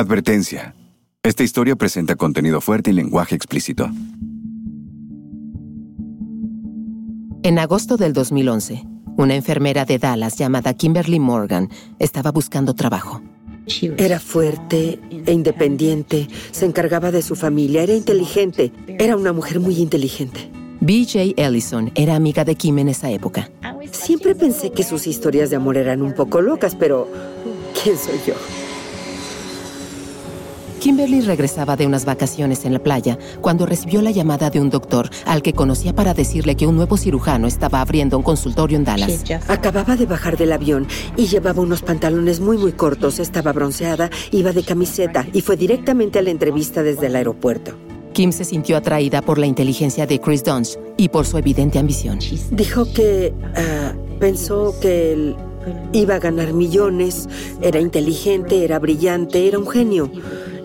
Advertencia. Esta historia presenta contenido fuerte y lenguaje explícito. En agosto del 2011, una enfermera de Dallas llamada Kimberly Morgan estaba buscando trabajo. Era fuerte e independiente, se encargaba de su familia, era inteligente, era una mujer muy inteligente. BJ Ellison era amiga de Kim en esa época. Siempre pensé que sus historias de amor eran un poco locas, pero ¿quién soy yo? Kimberly regresaba de unas vacaciones en la playa cuando recibió la llamada de un doctor al que conocía para decirle que un nuevo cirujano estaba abriendo un consultorio en Dallas. Acababa de bajar del avión y llevaba unos pantalones muy muy cortos, estaba bronceada, iba de camiseta y fue directamente a la entrevista desde el aeropuerto. Kim se sintió atraída por la inteligencia de Chris Dunst y por su evidente ambición. Dijo que ah, pensó que él iba a ganar millones, era inteligente, era brillante, era un genio.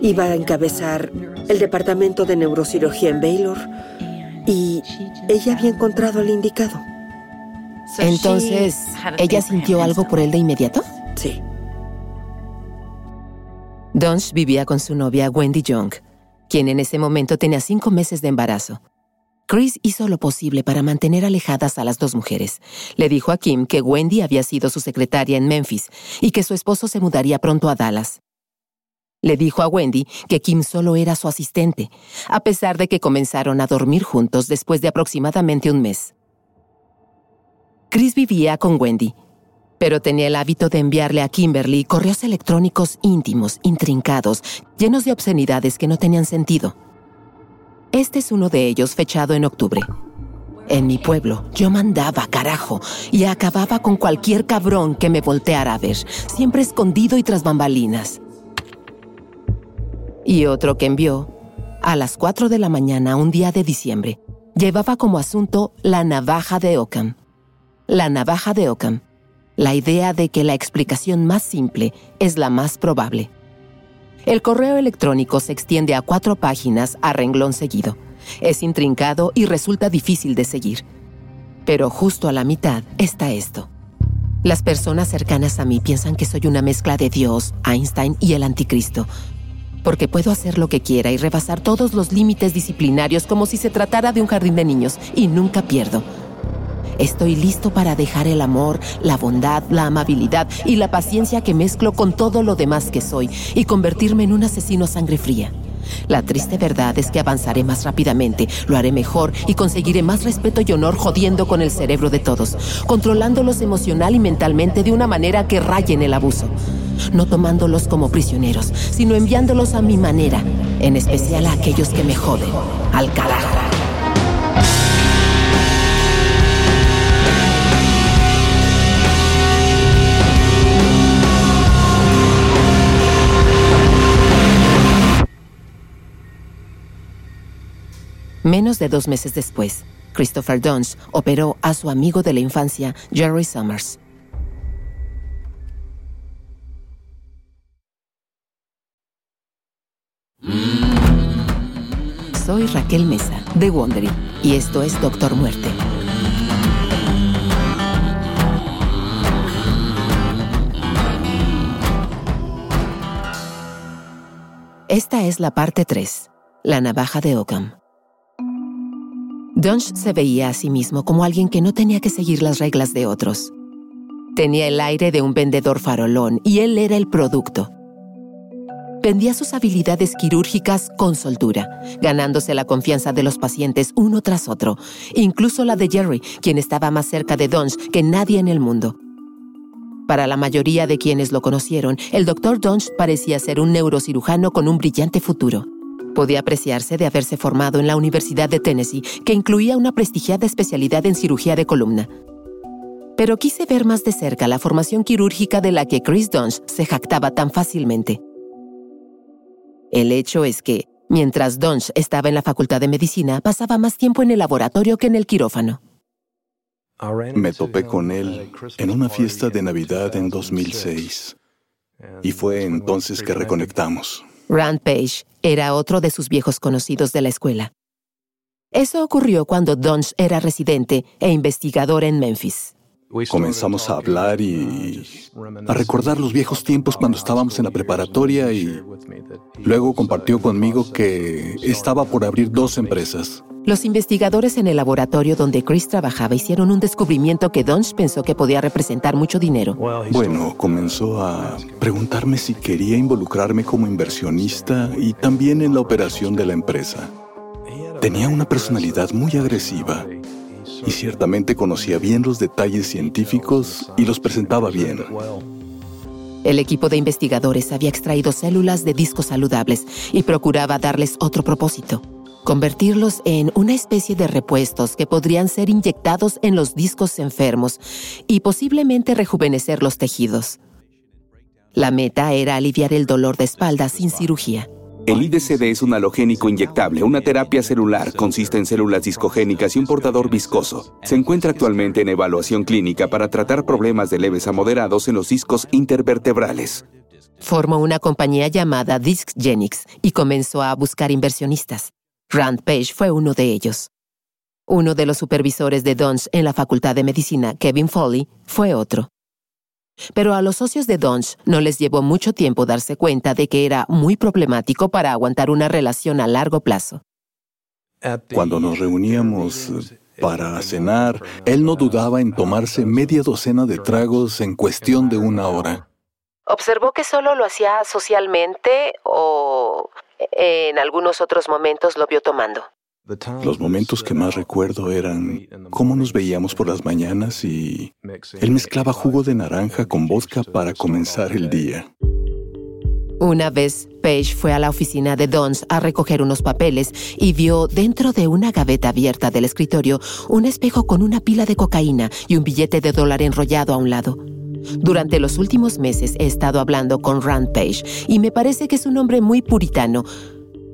Iba a encabezar el departamento de neurocirugía en Baylor y ella había encontrado al indicado. Entonces, ¿ella sintió algo por él de inmediato? Sí. Dunst vivía con su novia Wendy Young, quien en ese momento tenía cinco meses de embarazo. Chris hizo lo posible para mantener alejadas a las dos mujeres. Le dijo a Kim que Wendy había sido su secretaria en Memphis y que su esposo se mudaría pronto a Dallas. Le dijo a Wendy que Kim solo era su asistente, a pesar de que comenzaron a dormir juntos después de aproximadamente un mes. Chris vivía con Wendy, pero tenía el hábito de enviarle a Kimberly correos electrónicos íntimos, intrincados, llenos de obscenidades que no tenían sentido. Este es uno de ellos fechado en octubre. En mi pueblo, yo mandaba, carajo, y acababa con cualquier cabrón que me volteara a ver, siempre escondido y tras bambalinas. Y otro que envió, a las 4 de la mañana, un día de diciembre, llevaba como asunto la navaja de Ockham. La navaja de Ockham. La idea de que la explicación más simple es la más probable. El correo electrónico se extiende a cuatro páginas a renglón seguido. Es intrincado y resulta difícil de seguir. Pero justo a la mitad está esto. Las personas cercanas a mí piensan que soy una mezcla de Dios, Einstein y el anticristo, porque puedo hacer lo que quiera y rebasar todos los límites disciplinarios como si se tratara de un jardín de niños, y nunca pierdo. Estoy listo para dejar el amor, la bondad, la amabilidad y la paciencia que mezclo con todo lo demás que soy y convertirme en un asesino a sangre fría. La triste verdad es que avanzaré más rápidamente, lo haré mejor y conseguiré más respeto y honor jodiendo con el cerebro de todos, controlándolos emocional y mentalmente de una manera que rayen el abuso. No tomándolos como prisioneros, sino enviándolos a mi manera, en especial a aquellos que me joden. Al carajo. Menos de dos meses después, Christopher Dunst operó a su amigo de la infancia, Jerry Summers. Soy Raquel Mesa, de Wondering, y esto es Doctor Muerte. Esta es la parte 3, la navaja de Ockham. Dunst se veía a sí mismo como alguien que no tenía que seguir las reglas de otros. Tenía el aire de un vendedor farolón y él era el producto. Vendía sus habilidades quirúrgicas con soltura, ganándose la confianza de los pacientes uno tras otro, incluso la de Jerry, quien estaba más cerca de Dunst que nadie en el mundo. Para la mayoría de quienes lo conocieron, el Dr. Dunst parecía ser un neurocirujano con un brillante futuro. Podía apreciarse de haberse formado en la Universidad de Tennessee, que incluía una prestigiada especialidad en cirugía de columna. Pero quise ver más de cerca la formación quirúrgica de la que Chris Dunst se jactaba tan fácilmente. El hecho es que, mientras Dunst estaba en la Facultad de Medicina, pasaba más tiempo en el laboratorio que en el quirófano. Me topé con él en una fiesta de Navidad en 2006 y fue entonces que reconectamos. Rand Page era otro de sus viejos conocidos de la escuela. Eso ocurrió cuando Dunst era residente e investigador en Memphis. Comenzamos a hablar y a recordar los viejos tiempos cuando estábamos en la preparatoria y luego compartió conmigo que estaba por abrir dos empresas. Los investigadores en el laboratorio donde Chris trabajaba hicieron un descubrimiento que Dunge pensó que podía representar mucho dinero. Bueno, comenzó a preguntarme si quería involucrarme como inversionista y también en la operación de la empresa. Tenía una personalidad muy agresiva y ciertamente conocía bien los detalles científicos y los presentaba bien. El equipo de investigadores había extraído células de discos saludables y procuraba darles otro propósito, convertirlos en una especie de repuestos que podrían ser inyectados en los discos enfermos y posiblemente rejuvenecer los tejidos. La meta era aliviar el dolor de espalda sin cirugía. El IDCD es un halogénico inyectable, una terapia celular. Consiste en células discogénicas y un portador viscoso. Se encuentra actualmente en evaluación clínica para tratar problemas de leves a moderados en los discos intervertebrales. Formó una compañía llamada DiscGenics y comenzó a buscar inversionistas. Rand Page fue uno de ellos. Uno de los supervisores de Dons en la Facultad de Medicina, Kevin Foley, fue otro. Pero a los socios de Donch no les llevó mucho tiempo darse cuenta de que era muy problemático para aguantar una relación a largo plazo. Cuando nos reuníamos para cenar, él no dudaba en tomarse media docena de tragos en cuestión de una hora. ¿Observó que solo lo hacía socialmente o en algunos otros momentos lo vio tomando? Los momentos que más recuerdo eran cómo nos veíamos por las mañanas y él mezclaba jugo de naranja con vodka para comenzar el día. Una vez, Page fue a la oficina de Dons a recoger unos papeles y vio dentro de una gaveta abierta del escritorio un espejo con una pila de cocaína y un billete de dólar enrollado a un lado. Durante los últimos meses he estado hablando con Rand Page y me parece que es un hombre muy puritano,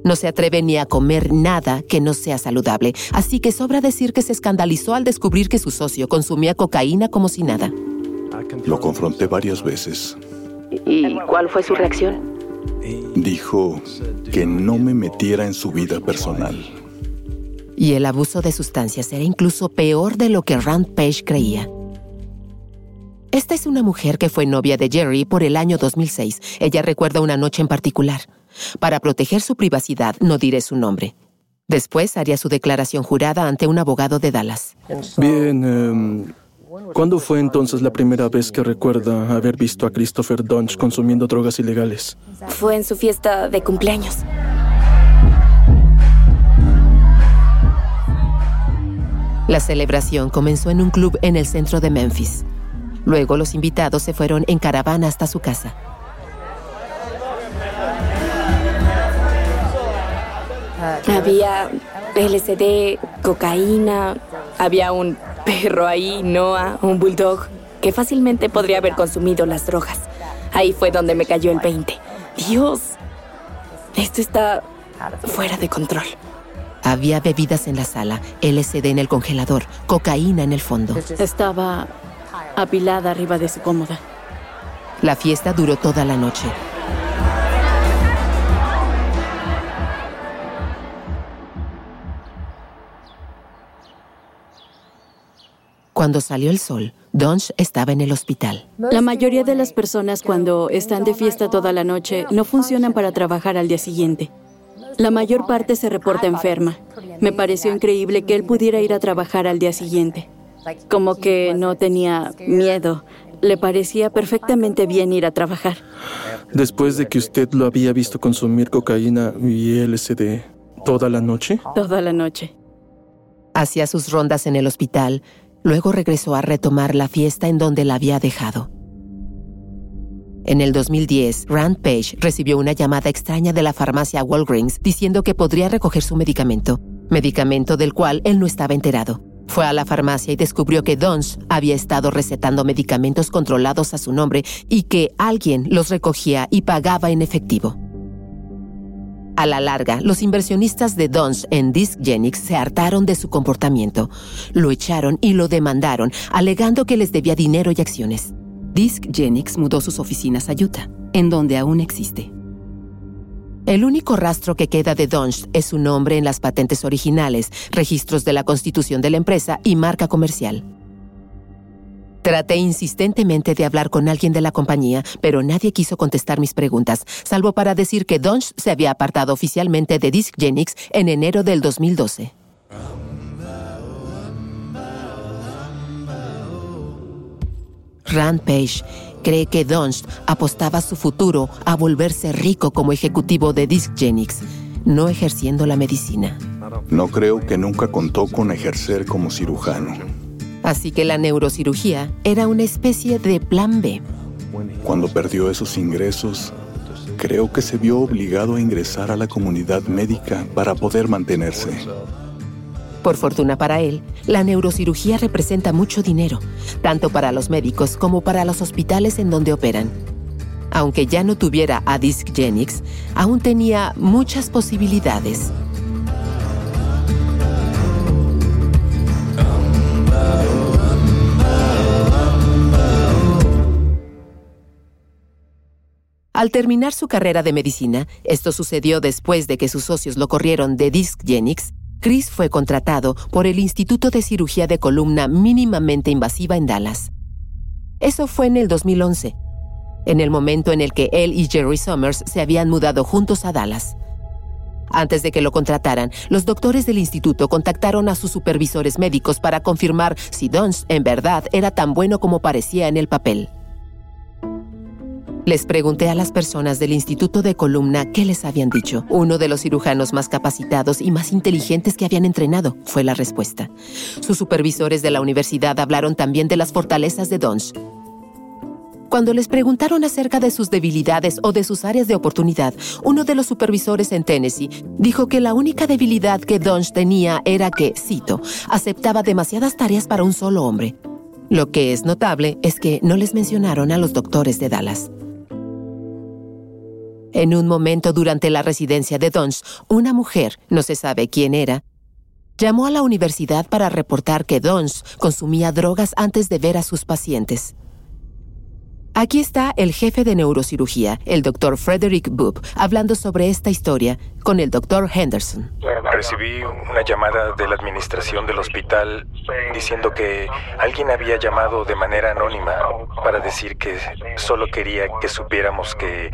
no se atreve ni a comer nada que no sea saludable, así que sobra decir que se escandalizó al descubrir que su socio consumía cocaína como si nada. Lo confronté varias veces. ¿Y cuál fue su reacción? Dijo que no me metiera en su vida personal. Y el abuso de sustancias era incluso peor de lo que Rand Page creía. Esta es una mujer que fue novia de Jerry por el año 2006. Ella recuerda una noche en particular. Para proteger su privacidad, no diré su nombre. Después haría su declaración jurada ante un abogado de Dallas. Bien, em, ¿cuándo fue entonces la primera vez que recuerda haber visto a Christopher Dunch consumiendo drogas ilegales? Fue en su fiesta de cumpleaños. La celebración comenzó en un club en el centro de Memphis. Luego los invitados se fueron en caravana hasta su casa. Había LSD, cocaína, había un perro ahí, Noah, un bulldog, que fácilmente podría haber consumido las drogas. Ahí fue donde me cayó el 20. Dios, esto está fuera de control. Había bebidas en la sala, LSD en el congelador, cocaína en el fondo. Estaba apilada arriba de su cómoda. La fiesta duró toda la noche. Cuando salió el sol, Donch estaba en el hospital. La mayoría de las personas cuando están de fiesta toda la noche no funcionan para trabajar al día siguiente. La mayor parte se reporta enferma. Me pareció increíble que él pudiera ir a trabajar al día siguiente. Como que no tenía miedo. Le parecía perfectamente bien ir a trabajar. Después de que usted lo había visto consumir cocaína y LSD toda la noche? Toda la noche. Hacía sus rondas en el hospital, Luego regresó a retomar la fiesta en donde la había dejado. En el 2010, Rand Page recibió una llamada extraña de la farmacia Walgreens diciendo que podría recoger su medicamento, medicamento del cual él no estaba enterado. Fue a la farmacia y descubrió que Dons había estado recetando medicamentos controlados a su nombre y que alguien los recogía y pagaba en efectivo. A la larga, los inversionistas de Dons en Discgenics se hartaron de su comportamiento. Lo echaron y lo demandaron, alegando que les debía dinero y acciones. Discgenics mudó sus oficinas a Utah, en donde aún existe. El único rastro que queda de Donch es su nombre en las patentes originales, registros de la constitución de la empresa y marca comercial. Traté insistentemente de hablar con alguien de la compañía, pero nadie quiso contestar mis preguntas, salvo para decir que Dunge se había apartado oficialmente de Discgenics en enero del 2012. Rand Page cree que Dunge apostaba su futuro a volverse rico como ejecutivo de Discgenics, no ejerciendo la medicina. No creo que nunca contó con ejercer como cirujano. Así que la neurocirugía era una especie de plan B. Cuando perdió esos ingresos, creo que se vio obligado a ingresar a la comunidad médica para poder mantenerse. Por fortuna para él, la neurocirugía representa mucho dinero, tanto para los médicos como para los hospitales en donde operan. Aunque ya no tuviera a Discgenics, aún tenía muchas posibilidades. Al terminar su carrera de medicina, esto sucedió después de que sus socios lo corrieron de Discgenics, Chris fue contratado por el Instituto de Cirugía de Columna Mínimamente Invasiva en Dallas. Eso fue en el 2011, en el momento en el que él y Jerry Summers se habían mudado juntos a Dallas. Antes de que lo contrataran, los doctores del instituto contactaron a sus supervisores médicos para confirmar si Dons en verdad era tan bueno como parecía en el papel. Les pregunté a las personas del Instituto de Columna qué les habían dicho. Uno de los cirujanos más capacitados y más inteligentes que habían entrenado, fue la respuesta. Sus supervisores de la universidad hablaron también de las fortalezas de Dons. Cuando les preguntaron acerca de sus debilidades o de sus áreas de oportunidad, uno de los supervisores en Tennessee dijo que la única debilidad que Dons tenía era que, cito, aceptaba demasiadas tareas para un solo hombre. Lo que es notable es que no les mencionaron a los doctores de Dallas. En un momento durante la residencia de Dons, una mujer, no se sabe quién era, llamó a la universidad para reportar que Dons consumía drogas antes de ver a sus pacientes. Aquí está el jefe de neurocirugía, el doctor Frederick Boop, hablando sobre esta historia con el doctor Henderson. Recibí una llamada de la administración del hospital diciendo que alguien había llamado de manera anónima para decir que solo quería que supiéramos que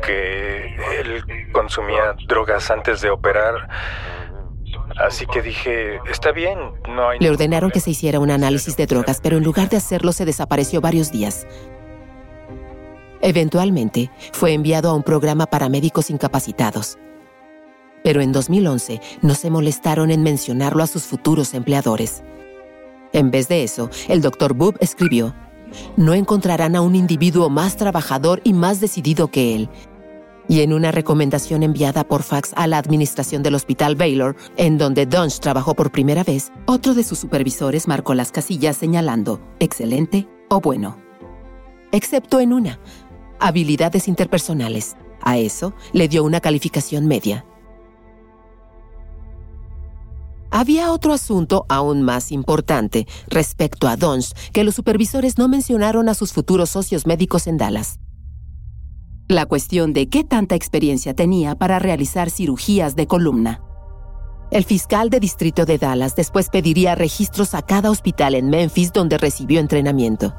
que él consumía drogas antes de operar. Así que dije, está bien, no hay... Le ordenaron que se hiciera un análisis de drogas, pero en lugar de hacerlo se desapareció varios días. Eventualmente, fue enviado a un programa para médicos incapacitados. Pero en 2011 no se molestaron en mencionarlo a sus futuros empleadores. En vez de eso, el doctor Boob escribió, no encontrarán a un individuo más trabajador y más decidido que él. Y en una recomendación enviada por fax a la administración del Hospital Baylor, en donde Dunge trabajó por primera vez, otro de sus supervisores marcó las casillas señalando excelente o bueno. Excepto en una, habilidades interpersonales. A eso le dio una calificación media. Había otro asunto aún más importante respecto a Dons que los supervisores no mencionaron a sus futuros socios médicos en Dallas. La cuestión de qué tanta experiencia tenía para realizar cirugías de columna. El fiscal de distrito de Dallas después pediría registros a cada hospital en Memphis donde recibió entrenamiento.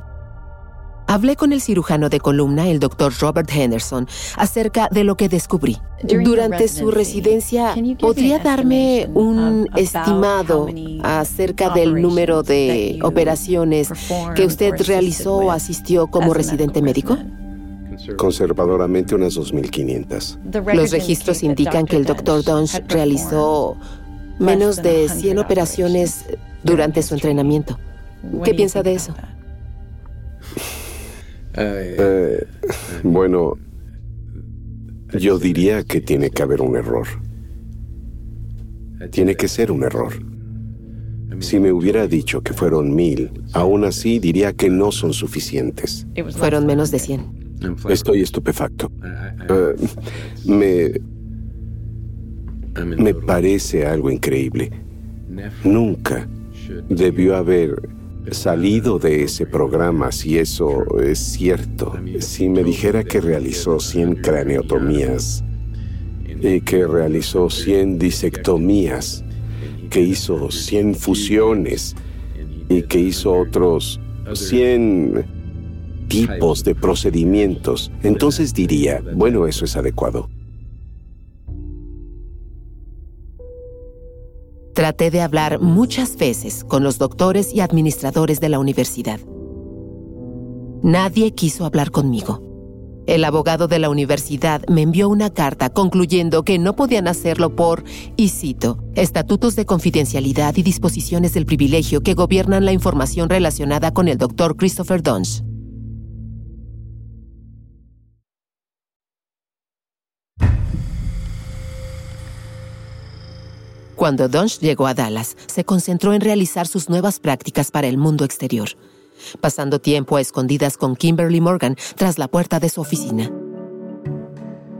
Hablé con el cirujano de columna, el doctor Robert Henderson, acerca de lo que descubrí. Durante su residencia, ¿podría darme un estimado acerca del número de operaciones que usted realizó o asistió como residente médico? Conservadoramente unas 2.500. Los registros indican que el doctor Dunge realizó menos de 100 operaciones durante su entrenamiento. ¿Qué piensa de eso? Eh, bueno, yo diría que tiene que haber un error. Tiene que ser un error. Si me hubiera dicho que fueron mil, aún así diría que no son suficientes. Fueron menos de cien. Estoy estupefacto. Eh, me... Me parece algo increíble. Nunca debió haber salido de ese programa, si eso es cierto, si me dijera que realizó 100 craneotomías y que realizó 100 disectomías, que hizo 100 fusiones y que hizo otros 100 tipos de procedimientos, entonces diría, bueno, eso es adecuado. Traté de hablar muchas veces con los doctores y administradores de la universidad. Nadie quiso hablar conmigo. El abogado de la universidad me envió una carta concluyendo que no podían hacerlo por, y cito, estatutos de confidencialidad y disposiciones del privilegio que gobiernan la información relacionada con el doctor Christopher Dunge. Cuando Dunge llegó a Dallas, se concentró en realizar sus nuevas prácticas para el mundo exterior, pasando tiempo a escondidas con Kimberly Morgan tras la puerta de su oficina.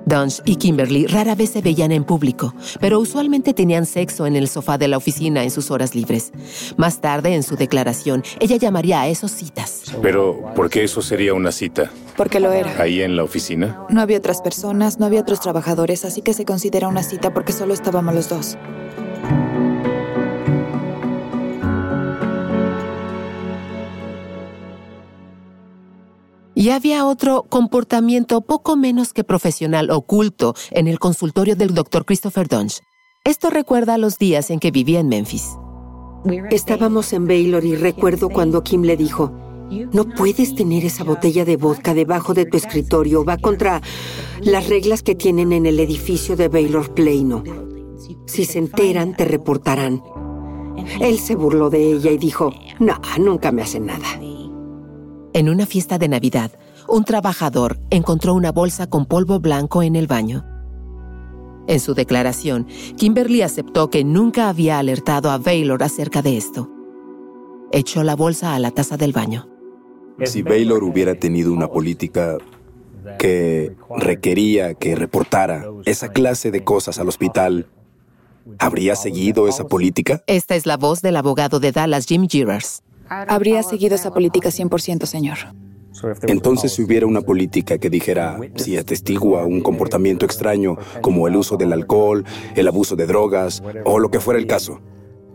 Dunge y Kimberly rara vez se veían en público, pero usualmente tenían sexo en el sofá de la oficina en sus horas libres. Más tarde, en su declaración, ella llamaría a esos citas. Pero, ¿por qué eso sería una cita? Porque lo era. ¿Ahí en la oficina? No había otras personas, no había otros trabajadores, así que se considera una cita porque solo estábamos los dos. Y había otro comportamiento poco menos que profesional oculto en el consultorio del doctor Christopher Dunge. Esto recuerda a los días en que vivía en Memphis. Estábamos en Baylor y recuerdo cuando Kim le dijo, no puedes tener esa botella de vodka debajo de tu escritorio, va contra las reglas que tienen en el edificio de Baylor Plano. Si se enteran, te reportarán. Él se burló de ella y dijo, no, nunca me hacen nada. En una fiesta de Navidad, un trabajador encontró una bolsa con polvo blanco en el baño. En su declaración, Kimberly aceptó que nunca había alertado a Baylor acerca de esto. Echó la bolsa a la taza del baño. Si Baylor hubiera tenido una política que requería que reportara esa clase de cosas al hospital, ¿habría seguido esa política? Esta es la voz del abogado de Dallas, Jim Girars. Habría seguido esa política 100%, señor. Entonces, si hubiera una política que dijera, si atestigua un comportamiento extraño, como el uso del alcohol, el abuso de drogas, o lo que fuera el caso,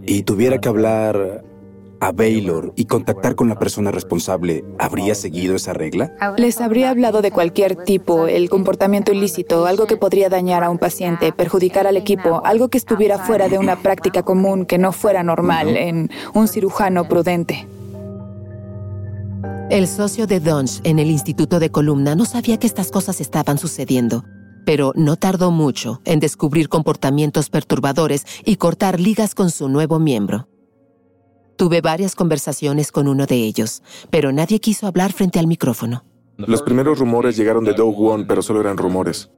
y tuviera que hablar a Baylor y contactar con la persona responsable, ¿habría seguido esa regla? Les habría hablado de cualquier tipo, el comportamiento ilícito, algo que podría dañar a un paciente, perjudicar al equipo, algo que estuviera fuera de una práctica común, que no fuera normal en un cirujano prudente. El socio de Dunge en el Instituto de Columna no sabía que estas cosas estaban sucediendo, pero no tardó mucho en descubrir comportamientos perturbadores y cortar ligas con su nuevo miembro. Tuve varias conversaciones con uno de ellos, pero nadie quiso hablar frente al micrófono. Los primeros rumores llegaron de Doug Won, pero solo eran rumores.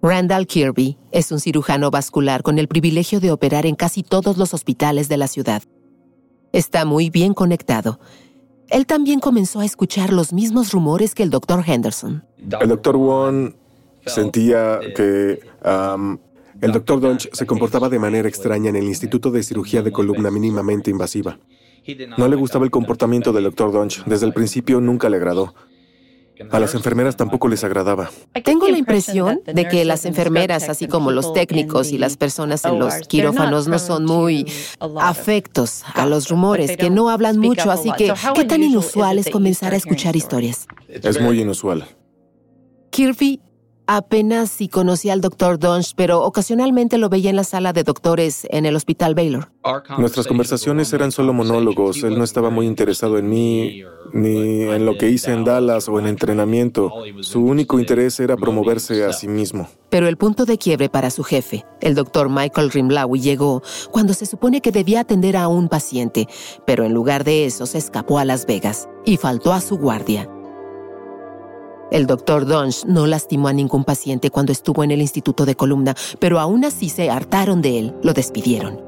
Randall Kirby es un cirujano vascular con el privilegio de operar en casi todos los hospitales de la ciudad. Está muy bien conectado. Él también comenzó a escuchar los mismos rumores que el doctor Henderson. El doctor Won sentía que um, el doctor Dunch se comportaba de manera extraña en el Instituto de Cirugía de Columna mínimamente invasiva. No le gustaba el comportamiento del doctor Dunch. Desde el principio nunca le agradó. A las enfermeras tampoco les agradaba. Tengo la impresión de que las enfermeras, así como los técnicos y las personas en los quirófanos, no son muy afectos a los rumores, que no hablan mucho, así que ¿qué tan inusual es comenzar a escuchar historias? Es muy inusual. Kirby apenas si conocía al doctor Dunge, pero ocasionalmente lo veía en la sala de doctores en el hospital Baylor. Nuestras conversaciones eran solo monólogos. Él no estaba muy interesado en mí, ni en lo que hice en Dallas o en entrenamiento. Su único interés era promoverse a sí mismo. Pero el punto de quiebre para su jefe, el doctor Michael Rimlawi, llegó cuando se supone que debía atender a un paciente, pero en lugar de eso se escapó a Las Vegas y faltó a su guardia. El doctor Dunge no lastimó a ningún paciente cuando estuvo en el Instituto de Columna, pero aún así se hartaron de él, lo despidieron.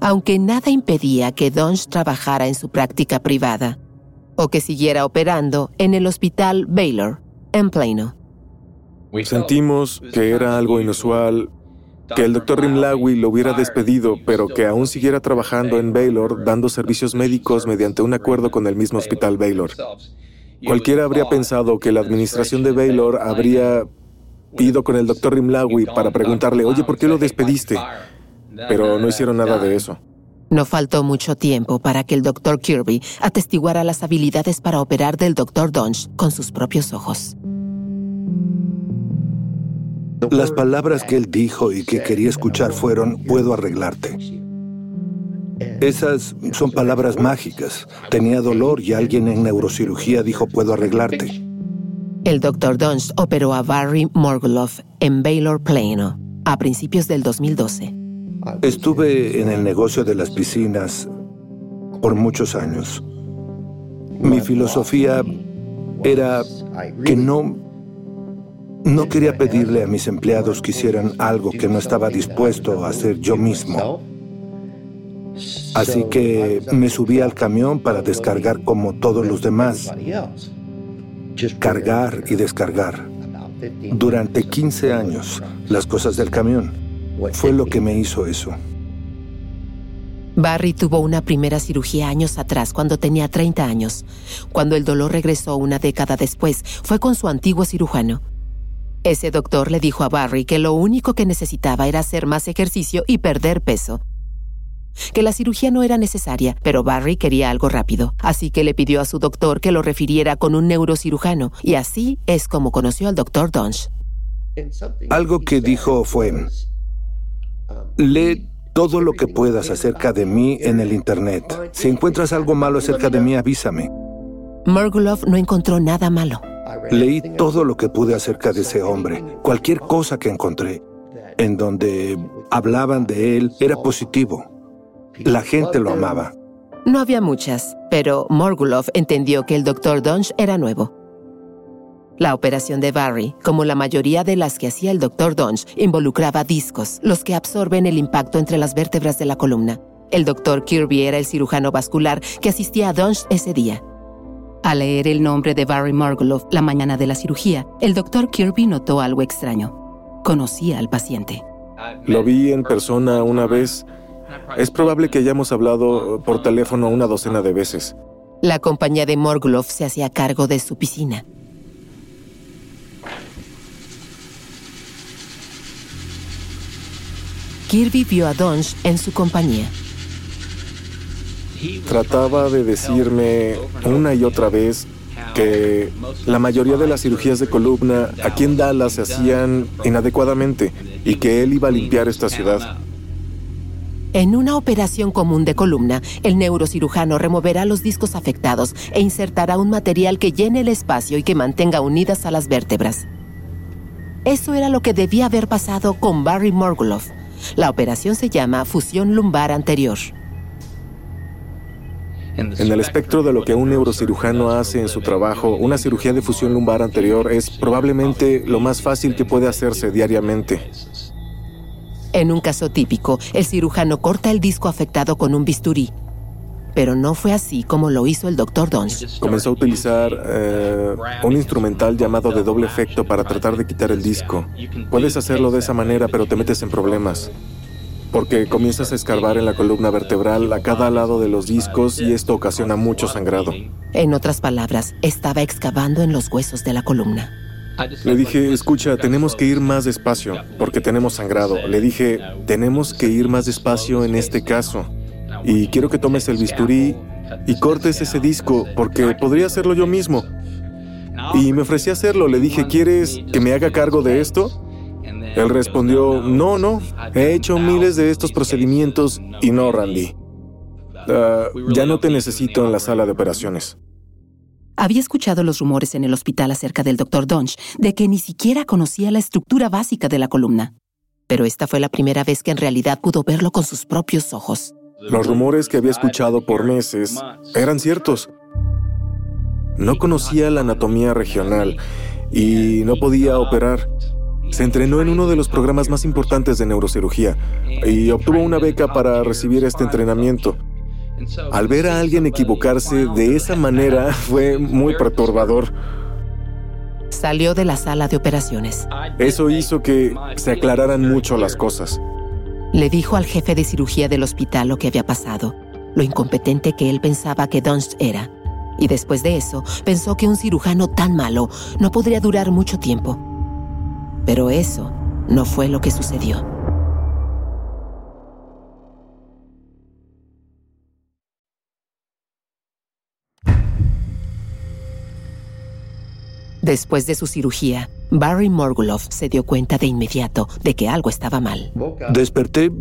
Aunque nada impedía que Dunge trabajara en su práctica privada o que siguiera operando en el hospital Baylor, en Plano. Sentimos que era algo inusual que el doctor Rimlawi lo hubiera despedido, pero que aún siguiera trabajando en Baylor dando servicios médicos mediante un acuerdo con el mismo hospital Baylor. Cualquiera habría pensado que la administración de Baylor habría ido con el doctor Rimlawi para preguntarle, oye, ¿por qué lo despediste? Pero no hicieron nada de eso. No faltó mucho tiempo para que el Dr. Kirby atestiguara las habilidades para operar del Dr. Dunge con sus propios ojos. Las palabras que él dijo y que quería escuchar fueron, puedo arreglarte. Esas son palabras mágicas. Tenía dolor y alguien en neurocirugía dijo, puedo arreglarte. El Dr. Dunst operó a Barry Morguloff en Baylor Plano a principios del 2012. Estuve en el negocio de las piscinas por muchos años. Mi filosofía era que no no quería pedirle a mis empleados que hicieran algo que no estaba dispuesto a hacer yo mismo. Así que me subí al camión para descargar como todos los demás. Cargar y descargar. Durante 15 años, las cosas del camión. Fue lo que me hizo eso. Barry tuvo una primera cirugía años atrás, cuando tenía 30 años. Cuando el dolor regresó una década después, fue con su antiguo cirujano. Ese doctor le dijo a Barry que lo único que necesitaba era hacer más ejercicio y perder peso. Que la cirugía no era necesaria, pero Barry quería algo rápido, así que le pidió a su doctor que lo refiriera con un neurocirujano, y así es como conoció al doctor Dunge. Algo que dijo fue, lee todo lo que puedas acerca de mí en el Internet. Si encuentras algo malo acerca de mí, avísame. Mergulov no encontró nada malo. Leí todo lo que pude acerca de ese hombre, cualquier cosa que encontré, en donde hablaban de él, era positivo. La gente lo amaba. No había muchas, pero Morgulov entendió que el Dr. Dunge era nuevo. La operación de Barry, como la mayoría de las que hacía el Dr. Dunge, involucraba discos, los que absorben el impacto entre las vértebras de la columna. El Dr. Kirby era el cirujano vascular que asistía a Dunge ese día. Al leer el nombre de Barry Margoloff la mañana de la cirugía, el doctor Kirby notó algo extraño. Conocía al paciente. Lo vi en persona una vez. Es probable que hayamos hablado por teléfono una docena de veces. La compañía de Morgulov se hacía cargo de su piscina. Kirby vio a Donch en su compañía. Trataba de decirme una y otra vez que la mayoría de las cirugías de columna aquí en Dallas se hacían inadecuadamente y que él iba a limpiar esta ciudad. En una operación común de columna, el neurocirujano removerá los discos afectados e insertará un material que llene el espacio y que mantenga unidas a las vértebras. Eso era lo que debía haber pasado con Barry Morguloff. La operación se llama fusión lumbar anterior. En el espectro de lo que un neurocirujano hace en su trabajo, una cirugía de fusión lumbar anterior es probablemente lo más fácil que puede hacerse diariamente. En un caso típico, el cirujano corta el disco afectado con un bisturí. Pero no fue así como lo hizo el doctor Dons. Comenzó a utilizar eh, un instrumental llamado de doble efecto para tratar de quitar el disco. Puedes hacerlo de esa manera, pero te metes en problemas porque comienzas a escarbar en la columna vertebral a cada lado de los discos y esto ocasiona mucho sangrado. En otras palabras, estaba excavando en los huesos de la columna. Le dije, escucha, tenemos que ir más despacio, porque tenemos sangrado. Le dije, tenemos que ir más despacio en este caso. Y quiero que tomes el bisturí y cortes ese disco, porque podría hacerlo yo mismo. Y me ofrecí a hacerlo. Le dije, ¿quieres que me haga cargo de esto? Él respondió, no, no, he hecho miles de estos procedimientos y no, Randy. Ah, ya no te necesito en la sala de operaciones. Había escuchado los rumores en el hospital acerca del Dr. Dunge de que ni siquiera conocía la estructura básica de la columna. Pero esta fue la primera vez que en realidad pudo verlo con sus propios ojos. Los rumores que había escuchado por meses eran ciertos. No conocía la anatomía regional y no podía operar. Se entrenó en uno de los programas más importantes de neurocirugía y obtuvo una beca para recibir este entrenamiento. Al ver a alguien equivocarse de esa manera fue muy perturbador. Salió de la sala de operaciones. Eso hizo que se aclararan mucho las cosas. Le dijo al jefe de cirugía del hospital lo que había pasado, lo incompetente que él pensaba que Dunst era. Y después de eso, pensó que un cirujano tan malo no podría durar mucho tiempo. Pero eso no fue lo que sucedió. Después de su cirugía, Barry Morguloff se dio cuenta de inmediato de que algo estaba mal. Desperté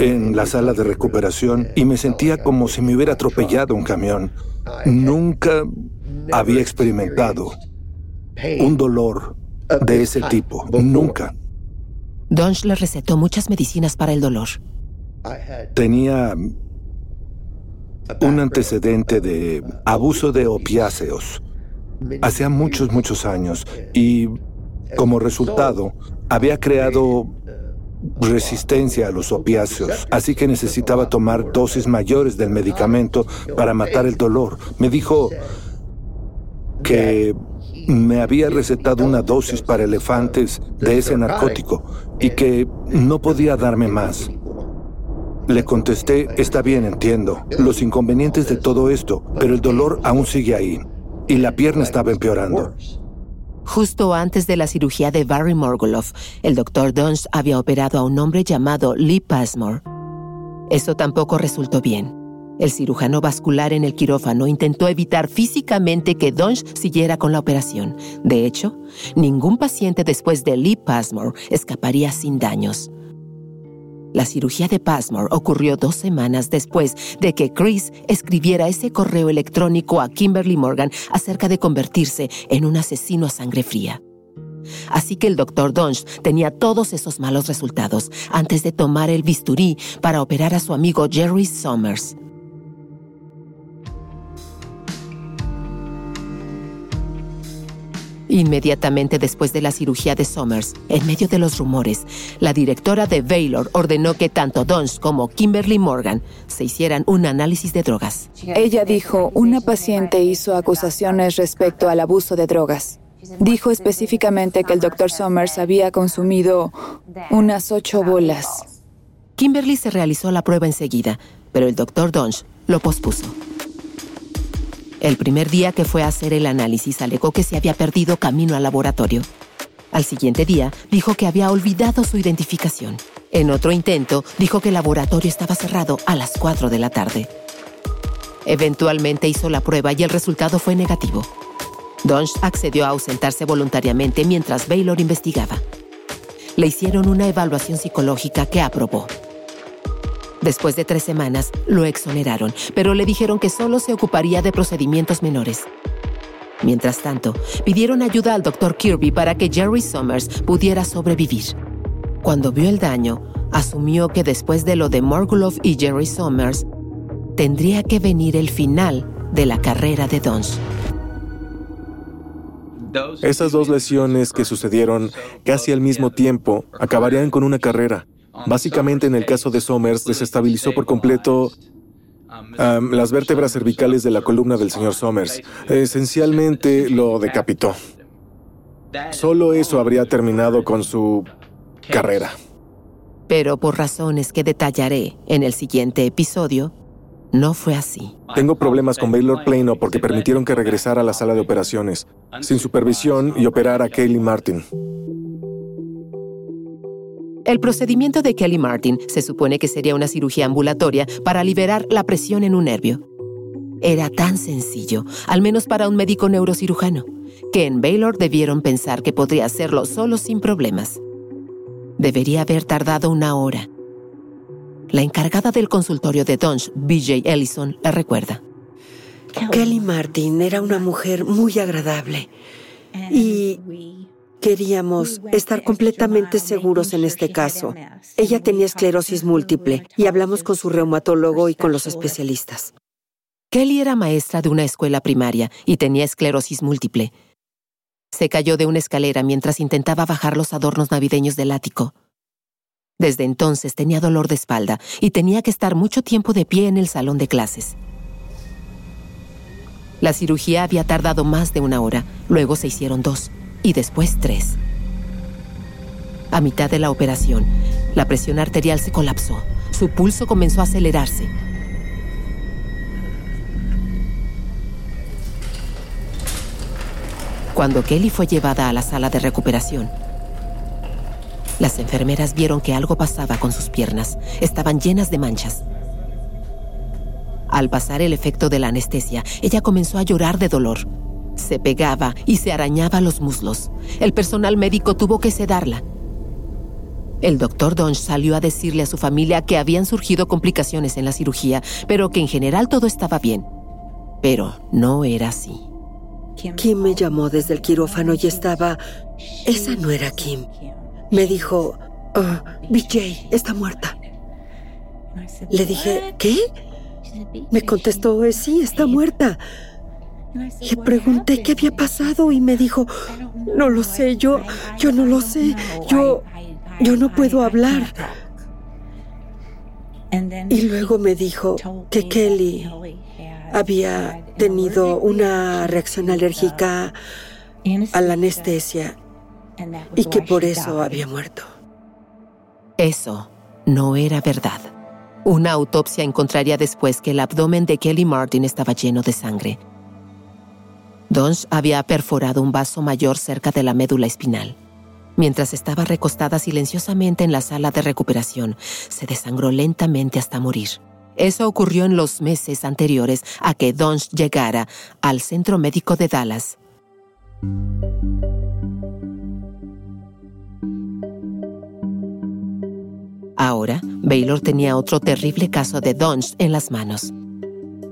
en la sala de recuperación y me sentía como si me hubiera atropellado un camión. Nunca había experimentado un dolor de ese tipo. Nunca. Donch le recetó muchas medicinas para el dolor. Tenía un antecedente de abuso de opiáceos. Hacía muchos, muchos años. Y como resultado, había creado resistencia a los opiáceos, así que necesitaba tomar dosis mayores del medicamento para matar el dolor. Me dijo que me había recetado una dosis para elefantes de ese narcótico y que no podía darme más. Le contesté, está bien, entiendo, los inconvenientes de todo esto, pero el dolor aún sigue ahí y la pierna estaba empeorando. Justo antes de la cirugía de Barry Morgulov, el doctor Dunst había operado a un hombre llamado Lee Passmore. Eso tampoco resultó bien. El cirujano vascular en el quirófano intentó evitar físicamente que Dunst siguiera con la operación. De hecho, ningún paciente después de Lee Passmore escaparía sin daños. La cirugía de Passmore ocurrió dos semanas después de que Chris escribiera ese correo electrónico a Kimberly Morgan acerca de convertirse en un asesino a sangre fría. Así que el doctor Dunst tenía todos esos malos resultados antes de tomar el bisturí para operar a su amigo Jerry Summers. Inmediatamente después de la cirugía de Somers, en medio de los rumores, la directora de Baylor ordenó que tanto Dons como Kimberly Morgan se hicieran un análisis de drogas. Ella dijo, una paciente hizo acusaciones respecto al abuso de drogas. Dijo específicamente que el doctor Somers había consumido unas ocho bolas. Kimberly se realizó la prueba enseguida, pero el doctor Donch lo pospuso. El primer día que fue a hacer el análisis alegó que se había perdido camino al laboratorio. Al siguiente día dijo que había olvidado su identificación. En otro intento dijo que el laboratorio estaba cerrado a las 4 de la tarde. Eventualmente hizo la prueba y el resultado fue negativo. Donch accedió a ausentarse voluntariamente mientras Baylor investigaba. Le hicieron una evaluación psicológica que aprobó. Después de tres semanas, lo exoneraron, pero le dijeron que solo se ocuparía de procedimientos menores. Mientras tanto, pidieron ayuda al Dr. Kirby para que Jerry Summers pudiera sobrevivir. Cuando vio el daño, asumió que después de lo de Morgulov y Jerry Summers, tendría que venir el final de la carrera de Dons. Esas dos lesiones que sucedieron casi al mismo tiempo acabarían con una carrera. Básicamente, en el caso de Somers, desestabilizó por completo las vértebras cervicales de la columna del señor Somers. Esencialmente lo decapitó. Solo eso habría terminado con su carrera. Pero por razones que detallaré en el siguiente episodio, no fue así. Tengo problemas con Baylor Plano porque permitieron que regresara a la sala de operaciones, sin supervisión y operar a Kaylee Martin. El procedimiento de Kelly Martin se supone que sería una cirugía ambulatoria para liberar la presión en un nervio. Era tan sencillo, al menos para un médico neurocirujano, que en Baylor debieron pensar que podría hacerlo solo sin problemas. Debería haber tardado una hora. La encargada del consultorio de Donch, BJ Ellison, la recuerda. Kelly Martin era una mujer muy agradable y Queríamos estar completamente seguros en este caso. Ella tenía esclerosis múltiple y hablamos con su reumatólogo y con los especialistas. Kelly era maestra de una escuela primaria y tenía esclerosis múltiple. Se cayó de una escalera mientras intentaba bajar los adornos navideños del ático. Desde entonces tenía dolor de espalda y tenía que estar mucho tiempo de pie en el salón de clases. La cirugía había tardado más de una hora, luego se hicieron dos y después tres. A mitad de la operación, la presión arterial se colapsó. Su pulso comenzó a acelerarse. Cuando Kelly fue llevada a la sala de recuperación, las enfermeras vieron que algo pasaba con sus piernas. Estaban llenas de manchas. Al pasar el efecto de la anestesia, ella comenzó a llorar de dolor. Se pegaba y se arañaba los muslos. El personal médico tuvo que sedarla. El doctor Donch salió a decirle a su familia que habían surgido complicaciones en la cirugía, pero que en general todo estaba bien. Pero no era así. Kim me llamó desde el quirófano y estaba... Esa no era Kim. Me dijo, oh, BJ está muerta. Le dije, ¿qué? Me contestó, sí, está muerta. Le pregunté qué había pasado y me dijo, no lo sé, yo, yo no lo sé, yo, yo no puedo hablar. Y luego me dijo que Kelly había tenido una reacción alérgica a la anestesia y que por eso había muerto. Eso no era verdad. Una autopsia encontraría después que el abdomen de Kelly Martin estaba lleno de sangre. Donch había perforado un vaso mayor cerca de la médula espinal. Mientras estaba recostada silenciosamente en la sala de recuperación, se desangró lentamente hasta morir. Eso ocurrió en los meses anteriores a que Donch llegara al Centro Médico de Dallas. Ahora, Baylor tenía otro terrible caso de Donch en las manos.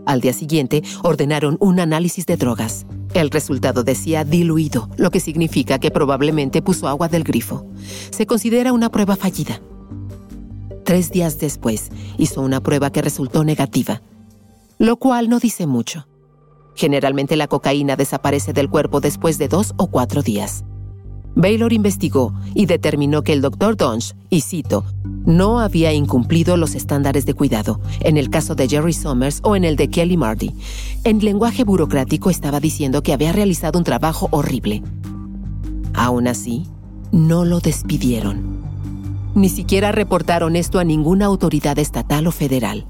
Al día siguiente, ordenaron un análisis de drogas. El resultado decía diluido, lo que significa que probablemente puso agua del grifo. Se considera una prueba fallida. Tres días después, hizo una prueba que resultó negativa, lo cual no dice mucho. Generalmente la cocaína desaparece del cuerpo después de dos o cuatro días. Baylor investigó y determinó que el Dr. Donch, y cito, no había incumplido los estándares de cuidado, en el caso de Jerry Summers o en el de Kelly Marty. En lenguaje burocrático estaba diciendo que había realizado un trabajo horrible. Aún así, no lo despidieron. Ni siquiera reportaron esto a ninguna autoridad estatal o federal.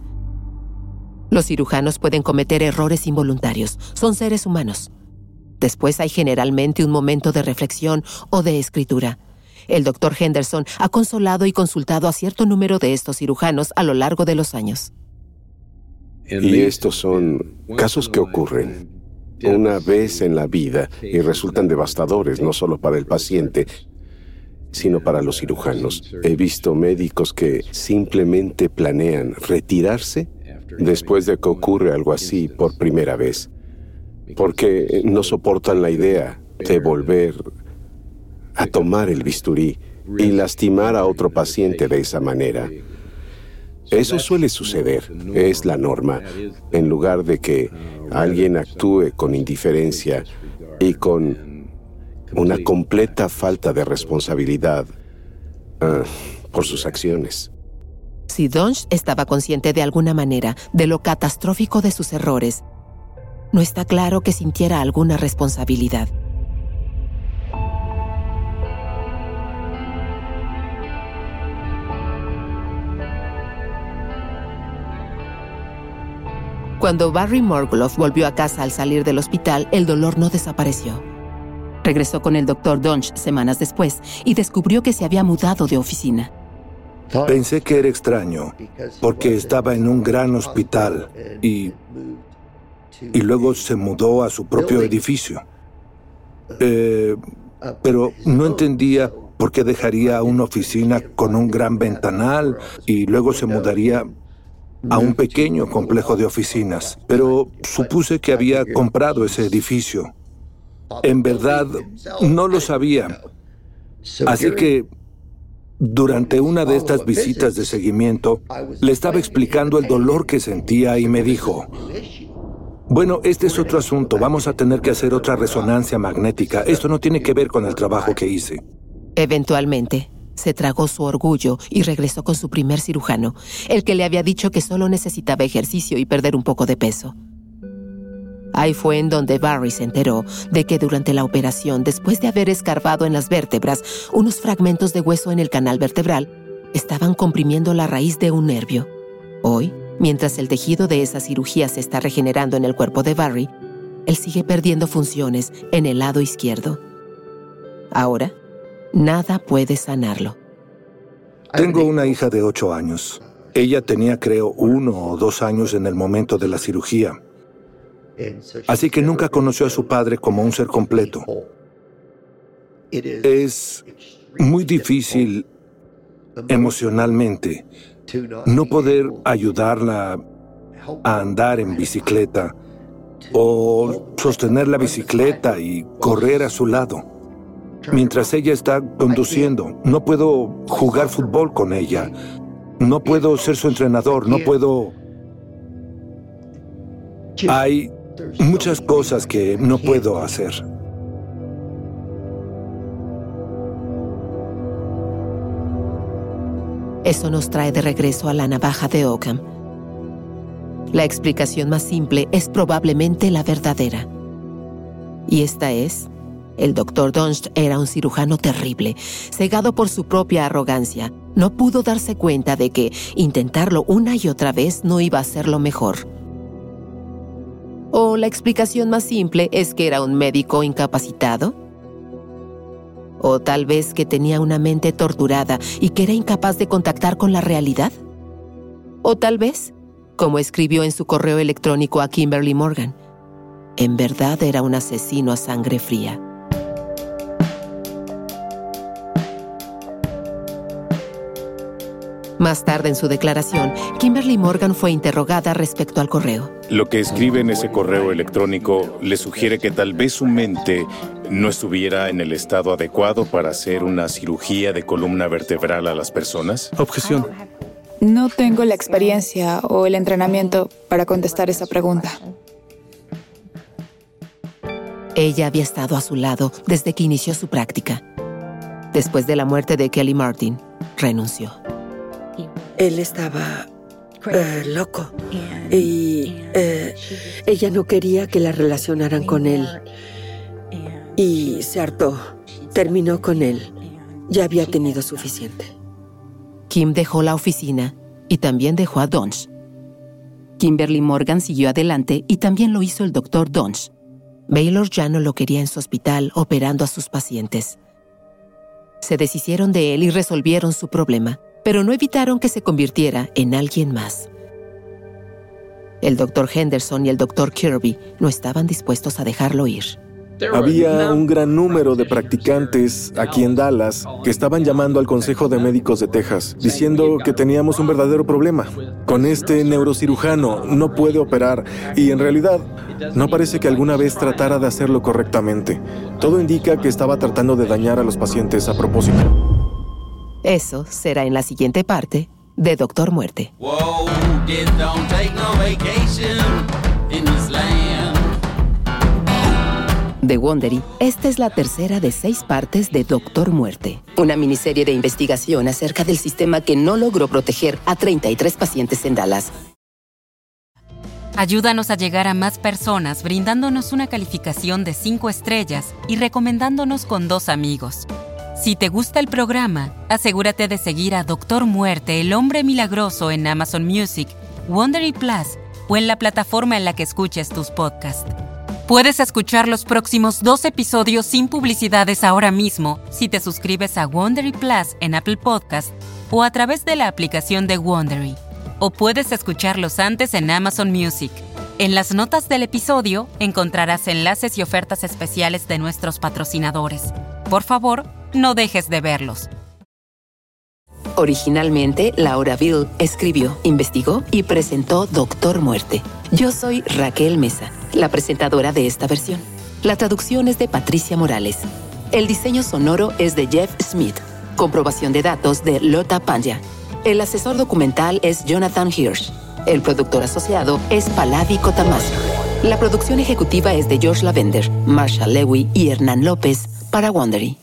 Los cirujanos pueden cometer errores involuntarios, son seres humanos. Después hay generalmente un momento de reflexión o de escritura. El doctor Henderson ha consolado y consultado a cierto número de estos cirujanos a lo largo de los años. Y estos son casos que ocurren una vez en la vida y resultan devastadores no solo para el paciente, sino para los cirujanos. He visto médicos que simplemente planean retirarse después de que ocurre algo así por primera vez porque no soportan la idea de volver a tomar el bisturí y lastimar a otro paciente de esa manera. Eso suele suceder, es la norma, en lugar de que alguien actúe con indiferencia y con una completa falta de responsabilidad ah, por sus acciones. Si Donch estaba consciente de alguna manera de lo catastrófico de sus errores, no está claro que sintiera alguna responsabilidad. Cuando Barry Morgloff volvió a casa al salir del hospital, el dolor no desapareció. Regresó con el doctor Donch semanas después y descubrió que se había mudado de oficina. Pensé que era extraño, porque estaba en un gran hospital y y luego se mudó a su propio edificio. Eh, pero no entendía por qué dejaría una oficina con un gran ventanal y luego se mudaría a un pequeño complejo de oficinas. Pero supuse que había comprado ese edificio. En verdad, no lo sabía. Así que durante una de estas visitas de seguimiento, le estaba explicando el dolor que sentía y me dijo, bueno, este es otro asunto. Vamos a tener que hacer otra resonancia magnética. Esto no tiene que ver con el trabajo que hice. Eventualmente, se tragó su orgullo y regresó con su primer cirujano, el que le había dicho que solo necesitaba ejercicio y perder un poco de peso. Ahí fue en donde Barry se enteró de que durante la operación, después de haber escarbado en las vértebras unos fragmentos de hueso en el canal vertebral, estaban comprimiendo la raíz de un nervio. Hoy, Mientras el tejido de esa cirugía se está regenerando en el cuerpo de Barry, él sigue perdiendo funciones en el lado izquierdo. Ahora, nada puede sanarlo. Tengo una hija de ocho años. Ella tenía, creo, uno o dos años en el momento de la cirugía. Así que nunca conoció a su padre como un ser completo. Es muy difícil emocionalmente no poder ayudarla a andar en bicicleta o sostener la bicicleta y correr a su lado. Mientras ella está conduciendo, no puedo jugar fútbol con ella. No puedo ser su entrenador, no puedo... Hay muchas cosas que no puedo hacer. Eso nos trae de regreso a la navaja de Ockham. La explicación más simple es probablemente la verdadera. Y esta es, el doctor Dunst era un cirujano terrible, cegado por su propia arrogancia. No pudo darse cuenta de que intentarlo una y otra vez no iba a ser lo mejor. O la explicación más simple es que era un médico incapacitado. O tal vez que tenía una mente torturada y que era incapaz de contactar con la realidad. O tal vez, como escribió en su correo electrónico a Kimberly Morgan, en verdad era un asesino a sangre fría. Más tarde en su declaración, Kimberly Morgan fue interrogada respecto al correo. Lo que escribe en ese correo electrónico le sugiere que tal vez su mente no estuviera en el estado adecuado para hacer una cirugía de columna vertebral a las personas. Objeción. No tengo la experiencia o el entrenamiento para contestar esa pregunta. Ella había estado a su lado desde que inició su práctica. Después de la muerte de Kelly Martin, renunció. Él estaba eh, loco y eh, ella no quería que la relacionaran con él. Y se hartó. Terminó con él. Ya había tenido suficiente. Kim dejó la oficina y también dejó a Dons. Kimberly Morgan siguió adelante y también lo hizo el doctor Dons. Baylor ya no lo quería en su hospital operando a sus pacientes. Se deshicieron de él y resolvieron su problema pero no evitaron que se convirtiera en alguien más. El doctor Henderson y el doctor Kirby no estaban dispuestos a dejarlo ir. Había un gran número de practicantes aquí en Dallas que estaban llamando al Consejo de Médicos de Texas, diciendo que teníamos un verdadero problema. Con este neurocirujano no puede operar y en realidad no parece que alguna vez tratara de hacerlo correctamente. Todo indica que estaba tratando de dañar a los pacientes a propósito. Eso será en la siguiente parte de Doctor Muerte. De Wondery, esta es la tercera de seis partes de Doctor Muerte, una miniserie de investigación acerca del sistema que no logró proteger a 33 pacientes en Dallas. Ayúdanos a llegar a más personas brindándonos una calificación de 5 estrellas y recomendándonos con dos amigos. Si te gusta el programa, asegúrate de seguir a Doctor Muerte, el hombre milagroso en Amazon Music, Wondery Plus o en la plataforma en la que escuches tus podcasts. Puedes escuchar los próximos dos episodios sin publicidades ahora mismo si te suscribes a Wondery Plus en Apple Podcast o a través de la aplicación de Wondery. O puedes escucharlos antes en Amazon Music. En las notas del episodio encontrarás enlaces y ofertas especiales de nuestros patrocinadores. Por favor, no dejes de verlos. Originalmente, Laura Bill escribió, investigó y presentó Doctor Muerte. Yo soy Raquel Mesa, la presentadora de esta versión. La traducción es de Patricia Morales. El diseño sonoro es de Jeff Smith. Comprobación de datos de Lota Panya. El asesor documental es Jonathan Hirsch. El productor asociado es Palavi Kotamasa. La producción ejecutiva es de George Lavender, Marshall Lewy y Hernán López para Wondery.